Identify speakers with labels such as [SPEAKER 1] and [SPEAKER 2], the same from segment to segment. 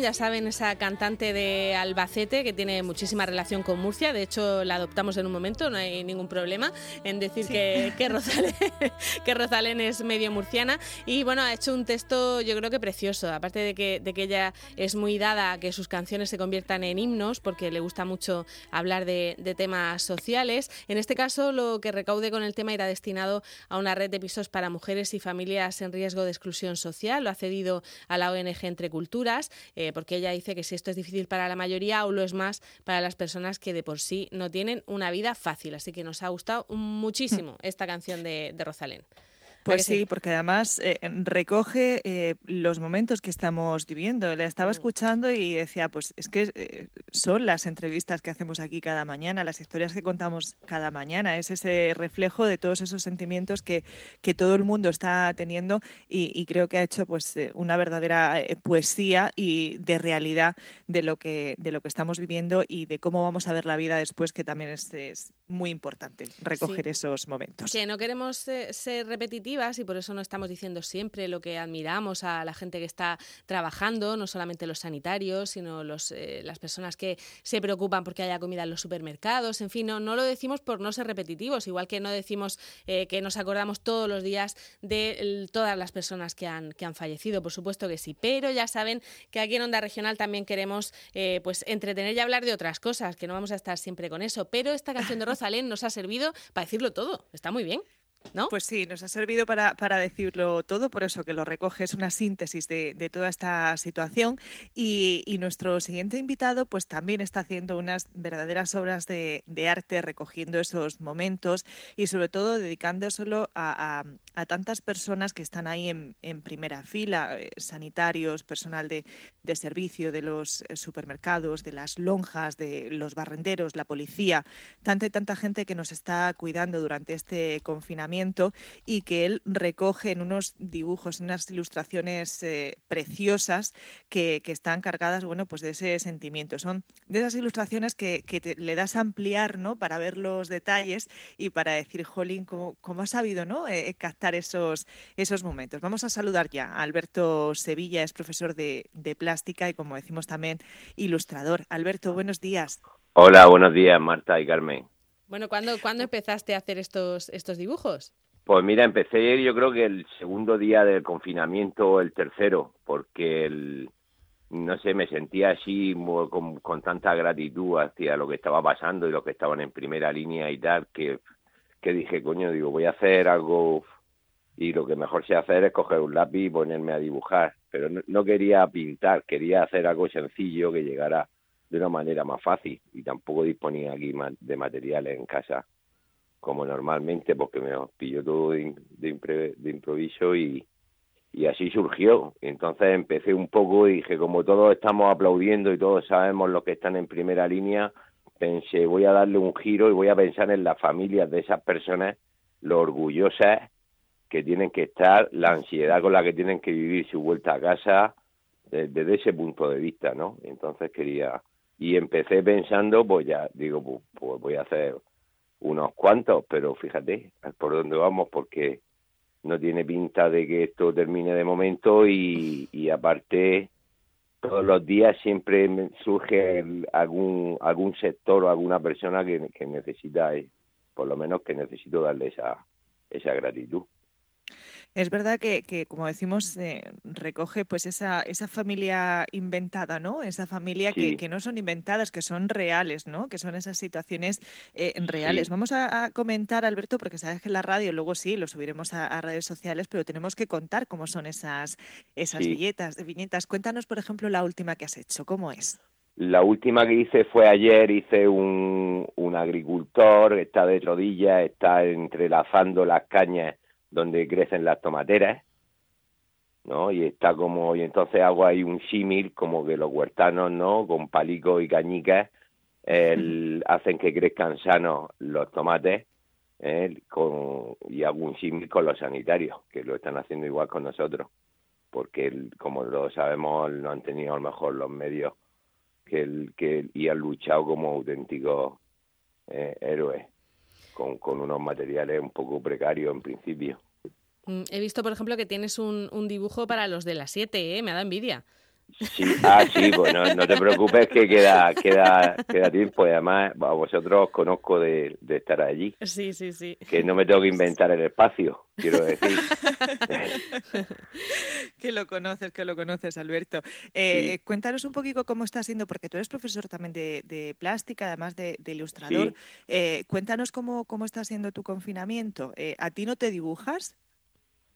[SPEAKER 1] Ya saben, esa cantante de Albacete que tiene muchísima relación con Murcia. De hecho, la adoptamos en un momento, no hay ningún problema en decir que, que, Rosalén, que Rosalén es medio murciana. Y bueno, ha hecho un texto, yo creo que precioso. Aparte de que, de que ella es muy dada a que sus canciones se conviertan en himnos, porque le gusta mucho hablar de, de temas sociales. En este caso, lo que recaude con el tema irá destinado a una red de pisos para mujeres y familias en riesgo de exclusión social. Lo ha cedido a la ONG Entre Culturas, eh, porque ella dice que si esto es difícil para la mayoría, aún lo es más para las personas que de por sí no tienen una vida fácil. Así que nos ha gustado muchísimo esta canción de, de Rosalén.
[SPEAKER 2] Pues sí, porque además eh, recoge eh, los momentos que estamos viviendo. Le estaba mm. escuchando y decía, pues es que eh, son las entrevistas que hacemos aquí cada mañana, las historias que contamos cada mañana. Es ese reflejo de todos esos sentimientos que, que todo el mundo está teniendo y, creo que ha hecho pues una verdadera poesía y de realidad de lo que de lo que estamos viviendo y de cómo vamos a ver la vida después, que también es, muy importante recoger esos momentos.
[SPEAKER 1] Que no queremos ser repetitivos y por eso no estamos diciendo siempre lo que admiramos a la gente que está trabajando, no solamente los sanitarios, sino los, eh, las personas que se preocupan porque haya comida en los supermercados, en fin, no, no lo decimos por no ser repetitivos, igual que no decimos eh, que nos acordamos todos los días de todas las personas que han, que han fallecido, por supuesto que sí, pero ya saben que aquí en Onda Regional también queremos eh, pues entretener y hablar de otras cosas, que no vamos a estar siempre con eso, pero esta canción de Rosalén nos ha servido para decirlo todo, está muy bien.
[SPEAKER 2] Pues sí, nos ha servido para, decirlo todo, por eso que lo recoge es una síntesis de, toda esta situación. Y, nuestro siguiente invitado, pues también está haciendo unas verdaderas obras de, arte, recogiendo esos momentos y sobre todo dedicándoselo a, a, tantas personas que están ahí en, primera fila, eh, sanitarios, personal de, servicio de los eh, supermercados, de las lonjas, de los barrenderos, la policía, tanta y tanta gente que nos está cuidando durante este confinamiento y que él recoge en unos dibujos, en unas ilustraciones eh, preciosas que, están cargadas bueno, pues de ese sentimiento. Son de esas ilustraciones que, le das a ampliar ¿no? para ver los detalles y para decir, Jolín, ¿cómo, cómo ha sabido ¿no? Eh, captar esos, esos momentos? Vamos a saludar ya a Alberto Sevilla, es profesor de, de plástica y como decimos también ilustrador. Alberto, buenos días.
[SPEAKER 3] Hola, buenos días, Marta y Carmen.
[SPEAKER 1] Bueno, ¿cuándo, ¿cuándo empezaste a hacer estos, estos dibujos?
[SPEAKER 3] Pues mira, empecé yo creo que el segundo día del confinamiento, el tercero, porque no sé, me sentía así con, tanta gratitud hacia lo que estaba pasando y lo que estaban en primera línea y tal, que dije, coño, digo, voy a hacer algo y lo que mejor sé hacer es coger un lápiz y ponerme a dibujar, pero no quería pintar, quería hacer algo sencillo que llegara de una manera más fácil y tampoco disponía aquí de materiales en casa como normalmente porque me pilló todo de, de, improviso y, y así surgió. Entonces empecé un poco y dije, como todos estamos aplaudiendo y todos sabemos los que están en primera línea, pensé, voy a darle un giro y voy a pensar en las familias de esas personas, lo orgullosas que tienen que estar, la ansiedad con la que tienen que vivir su vuelta a casa, desde ese punto de vista, ¿no? Entonces quería y empecé pensando, pues ya digo, pues, pues, voy a hacer unos cuantos, pero fíjate por dónde vamos, porque no tiene pinta de que esto termine de momento y, aparte todos los días siempre surge algún algún sector o alguna persona que, que necesita, eh, por lo menos que necesito darle esa, esa gratitud.
[SPEAKER 2] Es verdad que, que como decimos, eh, recoge pues esa, esa familia inventada, ¿no? Esa familia que, que, no son inventadas, que son reales, ¿no? Que son esas situaciones eh, reales. Vamos a, comentar, Alberto, porque sabes que en la radio luego sí, lo subiremos a, redes sociales, pero tenemos que contar cómo son esas, esas viñetas, viñetas. Cuéntanos, por ejemplo, la última que has hecho, ¿cómo es?
[SPEAKER 3] La última que hice fue ayer, hice un, un agricultor, está de rodillas, está entrelazando las cañas donde crecen las tomateras, ¿no? Y está como, y entonces hago ahí un símil como que los huertanos, ¿no? Con palicos y cañicas el, hacen que crezcan sanos los tomates ¿eh? con, y hago un símil con los sanitarios, que lo están haciendo igual con nosotros, porque como lo sabemos no han tenido a lo mejor los medios que, el, que y han luchado como auténticos eh, héroes con, con unos materiales un poco precarios en principio.
[SPEAKER 1] Mm, he visto, por ejemplo, que tienes un, un dibujo para los de las 7, ¿eh? Me da envidia.
[SPEAKER 3] Sí, ah, sí, pues no, te preocupes que queda, queda, queda tiempo. Y además, a vosotros conozco de, estar allí.
[SPEAKER 1] Sí, sí, sí.
[SPEAKER 3] Que no me tengo que inventar el espacio, quiero decir.
[SPEAKER 2] que lo conoces, que lo conoces, Alberto. Eh, cuéntanos un poquito cómo está siendo, porque tú eres profesor también de, plástica, además de, ilustrador. Eh, cuéntanos cómo, cómo está siendo tu confinamiento. Eh, ¿A ti no te dibujas?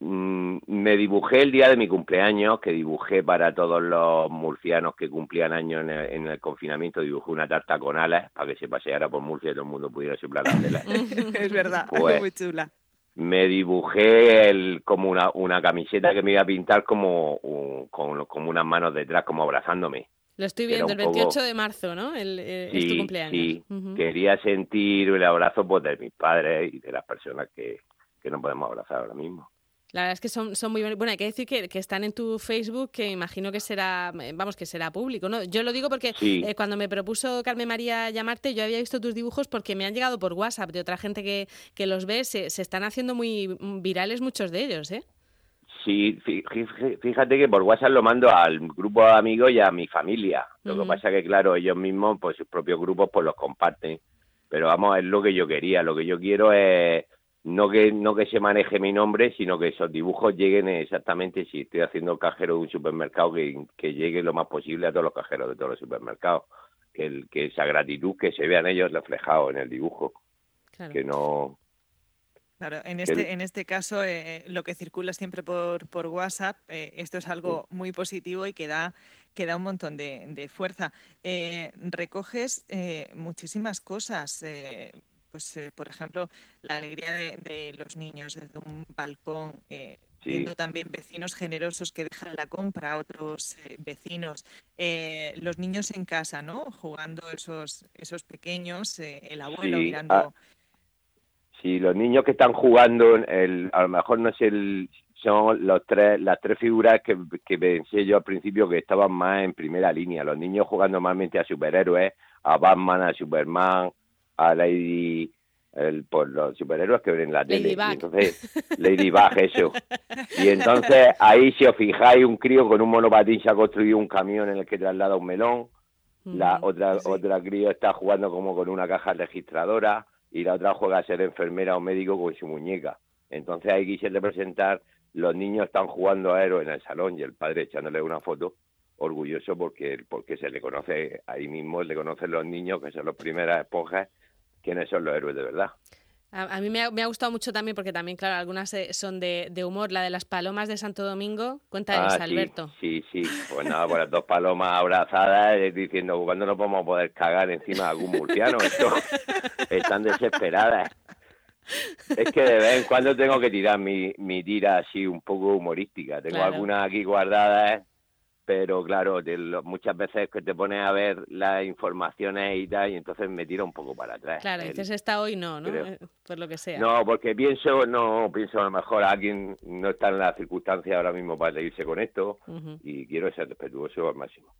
[SPEAKER 3] Mm, me dibujé el día de mi cumpleaños, que dibujé para todos los murcianos que cumplían años en el, confinamiento, dibujé una tarta con alas para que se paseara por Murcia y todo el mundo pudiera soplar las velas.
[SPEAKER 2] es verdad, pues, muy chula.
[SPEAKER 3] Me dibujé el, como una, una camiseta que me iba a pintar como, con, como unas manos detrás, como abrazándome.
[SPEAKER 1] Lo estoy viendo, el 28 de marzo, ¿no? El, eh, es tu cumpleaños.
[SPEAKER 3] Sí, quería sentir el abrazo pues, de mis padres y de las personas que, que no podemos abrazar ahora mismo.
[SPEAKER 1] La verdad es que son, son muy. Bueno, hay que decir que, que, están en tu Facebook, que imagino que será, vamos, que será público, ¿no? Yo lo digo porque eh, cuando me propuso Carmen María llamarte, yo había visto tus dibujos porque me han llegado por WhatsApp de otra gente que, que los ve, se, se están haciendo muy virales muchos de ellos, ¿eh?
[SPEAKER 3] Sí, fíjate que por WhatsApp lo mando al grupo de amigos y a mi familia. Lo que pasa que, claro, ellos mismos, pues sus propios grupos, pues los comparten. Pero vamos, es lo que yo quería. Lo que yo quiero es no que no que se maneje mi nombre, sino que esos dibujos lleguen exactamente, si estoy haciendo cajero de un supermercado, que, que llegue lo más posible a todos los cajeros de todos los supermercados. Que, el, que esa gratitud que se vean ellos reflejado en el dibujo. Que no...
[SPEAKER 2] Claro, en este, en este caso, eh, lo que circula siempre por, por WhatsApp, eh, esto es algo muy positivo y que da, que da un montón de, de fuerza. Eh, recoges muchísimas cosas pues eh, por ejemplo, la alegría de, los niños desde un balcón, eh, viendo también vecinos generosos que dejan la compra a otros eh, vecinos, los niños en casa, ¿no? Jugando esos, esos pequeños, el abuelo mirando. Ah,
[SPEAKER 3] sí, los niños que están jugando, el, a lo mejor no es el, son los tres, las tres figuras que, que pensé yo al principio que estaban más en primera línea. Los niños jugando normalmente a superhéroes, a Batman, a Superman, a Lady el, por los superhéroes que ven en la tele.
[SPEAKER 1] Ladybug.
[SPEAKER 3] entonces, Ladybug, eso. Y entonces ahí, si os fijáis, un crío con un monopatín se ha construido un camión en el que traslada un melón. La mm, otra, otra crío está jugando como con una caja registradora y la otra juega a ser enfermera o médico con su muñeca. Entonces ahí quise representar, los niños están jugando a héroes en el salón y el padre echándole una foto orgulloso porque porque se le conoce ahí mismo, le conocen los niños que son las primeras esponjas quiénes son los héroes de verdad.
[SPEAKER 1] A, mí me ha, gustado mucho también porque también, claro, algunas eh, son de, humor. La de las palomas de Santo Domingo, cuenta ah, Alberto.
[SPEAKER 3] Sí, sí, pues nada, pues las dos palomas abrazadas eh, diciendo, ¿cuándo nos vamos a poder cagar encima de algún murciano? Esto, están desesperadas. Es que de vez en cuando tengo que tirar mi, mi tira así un poco humorística. Tengo algunas aquí guardadas pero claro, muchas veces que te pones a ver las informaciones y tal, y entonces me tira un poco para atrás.
[SPEAKER 1] Claro, dices esta hoy no, ¿no? Eh, por lo que sea.
[SPEAKER 3] No, porque pienso, no, pienso a lo mejor alguien no está en la circunstancia ahora mismo para seguirse con esto y quiero ser respetuoso al máximo.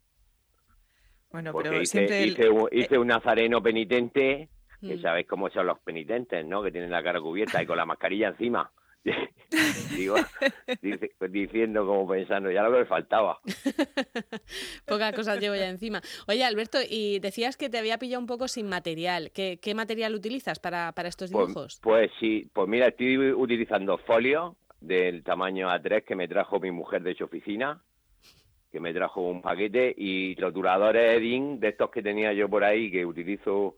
[SPEAKER 2] Bueno,
[SPEAKER 3] porque
[SPEAKER 2] pero
[SPEAKER 3] hice, hice, un, hice un nazareno penitente, que mm. sabéis cómo son los penitentes, ¿no? Que tienen la cara cubierta y con la mascarilla encima. Digo, diciendo como pensando, ya lo que me faltaba.
[SPEAKER 1] Pocas cosas llevo ya encima. Oye, Alberto, y decías que te había pillado un poco sin material. ¿Qué, qué material utilizas para, para estos pues, dibujos?
[SPEAKER 3] Pues, sí, pues mira, estoy utilizando folio del tamaño A3 que me trajo mi mujer de su oficina, que me trajo un paquete, y rotuladores Edin de estos que tenía yo por ahí, que utilizo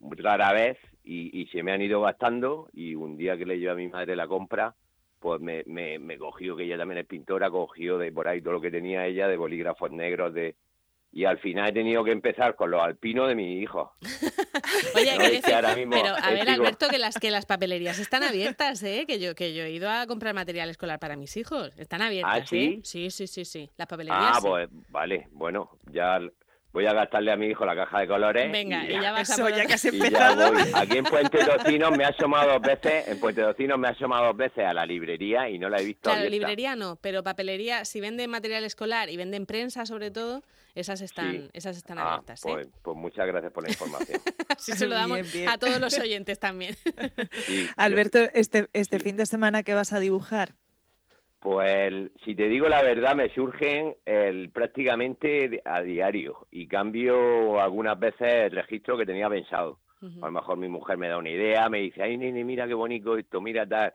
[SPEAKER 3] rara vez, y, se me han ido gastando y un día que le llevé a mi madre la compra, pues me, me, cogió, que ella también es pintora, cogió de por ahí todo lo que tenía ella, de bolígrafos negros, de y al final he tenido que empezar con los alpinos de mi hijo.
[SPEAKER 1] Oye, pero a ver, Alberto, que las que las papelerías están abiertas, ¿eh? Que yo que yo he ido a comprar material escolar para mis hijos, están abiertas,
[SPEAKER 3] ¿Ah, sí?
[SPEAKER 1] ¿eh? Sí, sí, sí, sí, las papelerías.
[SPEAKER 3] Ah, pues vale, bueno, ya voy a gastarle a mi hijo la caja de colores.
[SPEAKER 1] Venga, y ya, vas
[SPEAKER 2] a ya que has empezado.
[SPEAKER 3] Aquí en Puente Docino me ha asomado dos veces, en Puente Docino me ha asomado dos veces a la librería y no la he visto
[SPEAKER 1] Claro, librería no, pero papelería, si venden material escolar y venden prensa sobre todo, esas están, esas están
[SPEAKER 3] ah,
[SPEAKER 1] abiertas. ¿eh?
[SPEAKER 3] Pues, pues, muchas gracias por la información.
[SPEAKER 1] Así se lo damos a todos los oyentes también.
[SPEAKER 2] Alberto, este, este fin de semana, ¿qué vas a dibujar?
[SPEAKER 3] Pues si te digo la verdad, me surgen el, prácticamente a diario y cambio algunas veces el registro que tenía pensado. A lo mejor mi mujer me da una idea, me dice, ay, nene, mira qué bonito esto, mira tal.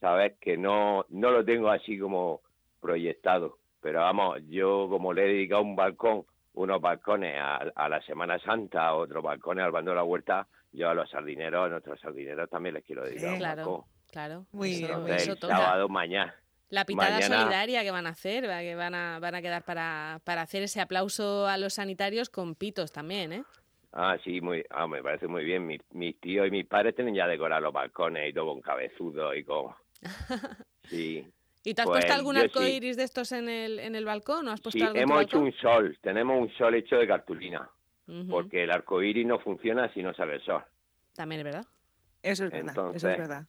[SPEAKER 3] Sabes que no, no lo tengo así como proyectado. Pero vamos, yo como le he dedicado un balcón, unos balcones a, la Semana Santa, otros balcones al bando de la huerta, yo a los sardineros, a nuestros sardineros también les quiero dedicar un
[SPEAKER 1] claro, Claro,
[SPEAKER 2] muy bien.
[SPEAKER 3] el sábado mañana.
[SPEAKER 1] La pitada solidaria que van a hacer, que van a, van a quedar para, para hacer ese aplauso a los sanitarios con pitos también, ¿eh?
[SPEAKER 3] Ah, sí, muy, ah, me parece muy bien. Mis, mis tíos y mis padres tienen ya decorar los balcones y todo con cabezudo y con... Sí.
[SPEAKER 1] ¿Y te has puesto pues, algún arco iris de estos en el, en el balcón? has puesto
[SPEAKER 3] sí, hemos hecho un sol. Tenemos un sol hecho de cartulina. Porque el arco iris no funciona si no sale el sol.
[SPEAKER 1] También es verdad.
[SPEAKER 2] Eso es verdad. eso es verdad.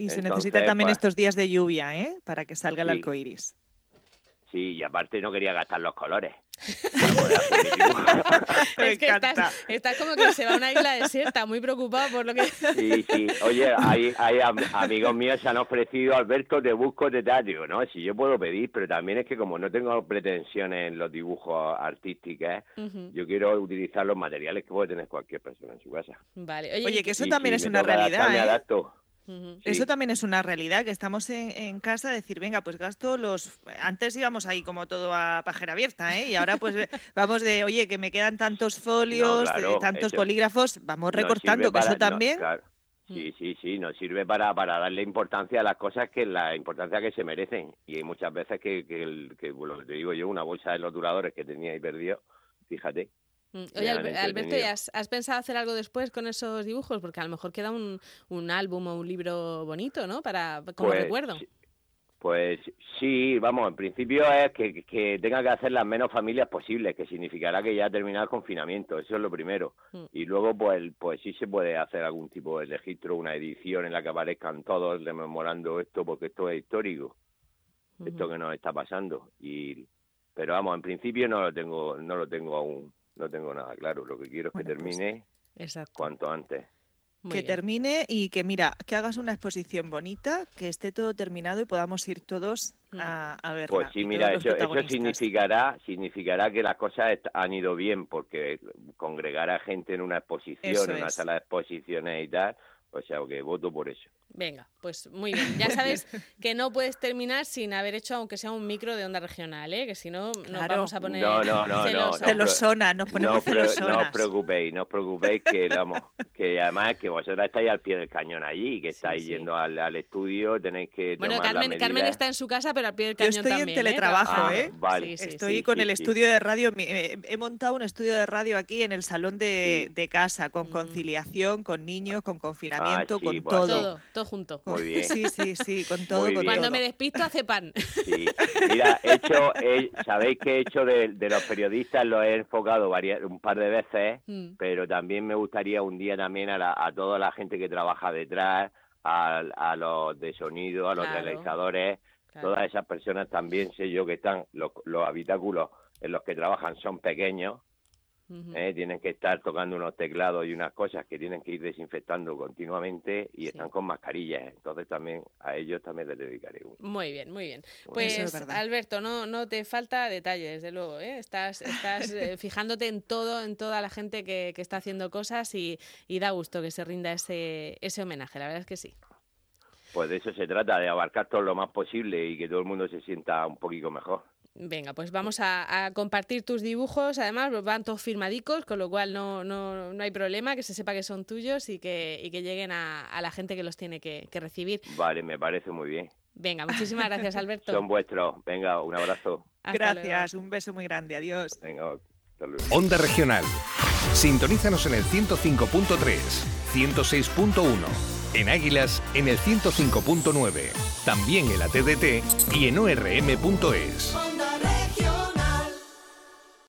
[SPEAKER 2] Y se necesita también pues estos días de lluvia, ¿eh? Para que salga el arco iris.
[SPEAKER 3] Sí, y aparte no quería gastar los colores.
[SPEAKER 1] es que estás, como que se va a una isla desierta, muy preocupado por lo que...
[SPEAKER 3] sí, sí. Oye, hay, hay amigos míos se han ofrecido, Alberto, te busco detalles, ¿no? Si yo puedo pedir, pero también es que como no tengo pretensiones en los dibujos artísticos, yo quiero utilizar los materiales que puede tener cualquier persona en su casa.
[SPEAKER 1] Vale.
[SPEAKER 2] Oye, que eso también es una realidad, ¿eh? Eso también es una realidad, que estamos en, casa a decir, venga, pues gasto los... Antes íbamos ahí como todo a pajera abierta, ¿eh? Y ahora pues vamos de, oye, que me quedan tantos folios, tantos polígrafos, vamos recortando, que eso también...
[SPEAKER 3] Mm. Sí, sí, sí, nos sirve para, para darle importancia a las cosas que la importancia que se merecen. Y hay muchas veces que, que, que, bueno, te digo yo, una bolsa de los duradores que tenía y perdió, fíjate,
[SPEAKER 1] oye, Alberto, has, pensado hacer algo después con esos dibujos? Porque a lo mejor queda un, un álbum o un libro bonito, ¿no? Para, como
[SPEAKER 3] pues,
[SPEAKER 1] recuerdo.
[SPEAKER 3] Pues sí, vamos, en principio es que, que tenga que hacer las menos familias posibles, que significará que ya ha terminado el confinamiento, eso es lo primero. Mm. Y luego, pues, pues sí se puede hacer algún tipo de registro, una edición en la que aparezcan todos rememorando esto, porque esto es histórico, esto que nos está pasando. Y, pero vamos, en principio no lo tengo, no lo tengo aún no tengo nada claro. Lo que quiero es que pues termine cuanto antes.
[SPEAKER 2] que termine y que, mira, que hagas una exposición bonita, que esté todo terminado y podamos ir todos mm. a, a verla.
[SPEAKER 3] Pues sí, mira, eso, eso significará, significará que las cosas han ido bien, porque congregar a gente en una exposición, en una sala de exposiciones y tal, o sea, que voto por eso.
[SPEAKER 1] Venga, pues muy bien. Ya sabes que no puedes terminar sin haber hecho, aunque sea un micro de onda regional, ¿eh? que si no nos vamos a poner
[SPEAKER 3] no, no, no,
[SPEAKER 2] celosona. nos ponemos
[SPEAKER 3] no, no os preocupéis, no os preocupéis que, vamos, que además que vosotras estáis al pie del cañón allí, que estáis yendo al, al, estudio, tenéis que
[SPEAKER 1] Bueno, Carmen, Carmen está en su casa, pero al pie del cañón
[SPEAKER 2] Yo estoy
[SPEAKER 1] en
[SPEAKER 2] ¿eh? teletrabajo, ¿eh? Vale. estoy con el estudio de radio, he montado un estudio de radio aquí en el salón de, de casa, con mm. conciliación, con niños, con confinamiento, ah, con
[SPEAKER 1] pues todo. todo junto.
[SPEAKER 3] Muy bien.
[SPEAKER 2] Sí, sí, sí, con todo.
[SPEAKER 1] Cuando me despisto hace pan.
[SPEAKER 3] Sí. Mira, he hecho, sabéis que he hecho de, los periodistas, lo he enfocado varias, un par de veces, mm. pero también me gustaría un día también a, a toda la gente que trabaja detrás, a, los de sonido, a los realizadores, todas esas personas también sé yo que están, los, los habitáculos en los que trabajan son pequeños, ¿eh? tienen que estar tocando unos teclados y unas cosas que tienen que ir desinfectando continuamente y están con mascarillas. Entonces también a ellos también les dedicaré uno.
[SPEAKER 1] Muy bien, muy bien. Pues Alberto, no, no te falta detalle, desde luego. ¿eh? Estás, estás eh, fijándote en todo, en toda la gente que, que está haciendo cosas y, y, da gusto que se rinda ese, ese homenaje. La verdad es que sí.
[SPEAKER 3] Pues de eso se trata, de abarcar todo lo más posible y que todo el mundo se sienta un poquito mejor.
[SPEAKER 1] Venga, pues vamos a, compartir tus dibujos. Además, van todos firmadicos, con lo cual no, no, no, hay problema, que se sepa que son tuyos y que, y que lleguen a, la gente que los tiene que, recibir.
[SPEAKER 3] Vale, me parece muy bien.
[SPEAKER 1] Venga, muchísimas gracias, Alberto.
[SPEAKER 3] son vuestros. Venga, un abrazo.
[SPEAKER 2] gracias, un beso muy grande. Adiós.
[SPEAKER 3] Venga,
[SPEAKER 4] Onda Regional. Sintonízanos en el 105.3, 106.1. En Águilas, en el 105.9. También en la TDT y en orm.es.